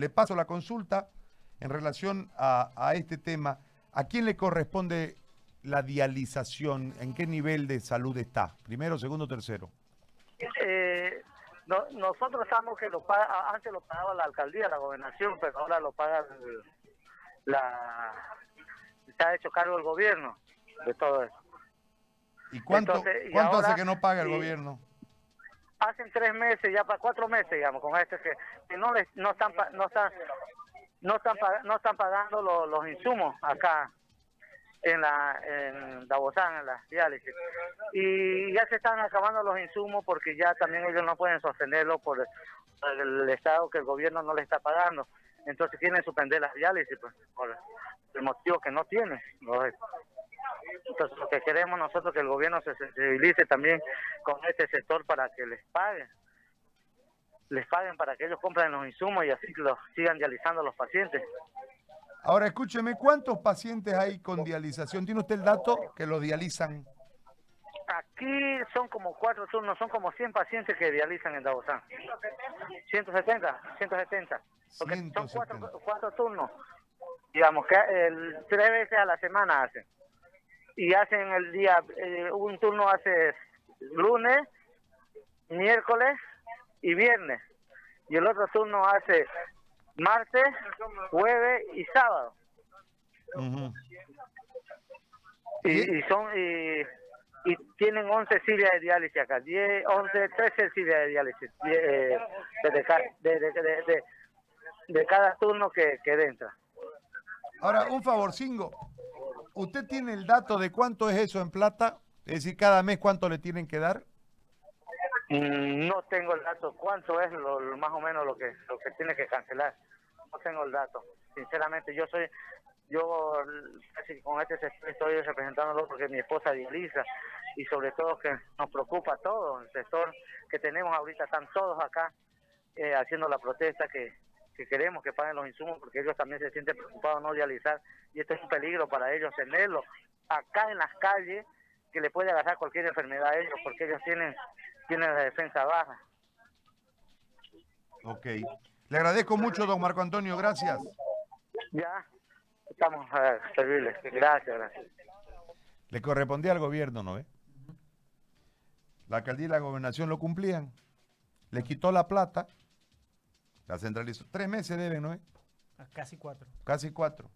Le paso la consulta en relación a, a este tema. ¿A quién le corresponde la dialización? ¿En qué nivel de salud está? ¿Primero, segundo, tercero? Eh, no- nosotros sabemos que lo paga, antes lo pagaba la alcaldía, la gobernación, pero ahora lo paga el- la... Ha hecho cargo el gobierno de todo eso. ¿Y cuánto, Entonces, y cuánto hace que no paga el y- gobierno? Hacen tres meses, ya para cuatro meses, digamos, con este que, no les, no están, no están, no están, no están pagando lo- los insumos acá en la en Davosán, en la diálisis. Y ya se están acabando los insumos porque ya también ellos no pueden sostenerlo por el, estado que el gobierno no le está pagando. Entonces quieren suspender la diálisis pues, por el motivo que no tiene. ¿no? Entonces lo que queremos nosotros que el gobierno se sensibilice también con este sector para que les paguen. Les paguen para que ellos compren los insumos y así los sigan dializando los pacientes. Ahora, escúcheme, ¿cuántos pacientes hay con dialización? ¿Tiene usted el dato que lo dializan? Aquí son como cuatro turnos, son como 100 pacientes que dializan en Davosán. 170, 170. Porque son 170. cuatro, cuatro turnos. Digamos que el, tres veces a la semana hacen. Y hacen el día, eh, un turno hace lunes, miércoles y viernes. Y el otro turno hace martes, jueves y sábado. Y, y son y, y tienen 11 sillas de diálisis acá 10 11 13 sillas de diálisis eh, de, ca- de, de, de, de- de cada turno que, que entra Ahora, un favor, Cingo. ¿Usted tiene el dato de cuánto es eso en plata? Es decir, cada mes cuánto le tienen que dar. Mm, no tengo el dato cuánto es lo, más o menos lo que lo que tiene que cancelar no tengo el dato sinceramente yo soy yo con este estoy representándolo porque mi esposa dializa y sobre todo que nos preocupa todo el sector que tenemos ahorita están todos acá eh, haciendo la protesta que, que queremos que paguen los insumos porque ellos también se sienten preocupados no dializar y esto es un peligro para ellos tenerlo acá en las calles que le puede agarrar cualquier enfermedad a ellos porque ellos tienen tienen la defensa baja Ok. Le agradezco mucho, don Marco Antonio. Gracias. ya estamos a servirles gracias gracias Le correspondía al gobierno, ¿no ve? La alcaldía y la gobernación lo cumplían. Le quitó la plata. La centralizó. Tres meses deben, ¿no ve? Casi cuatro. Casi cuatro.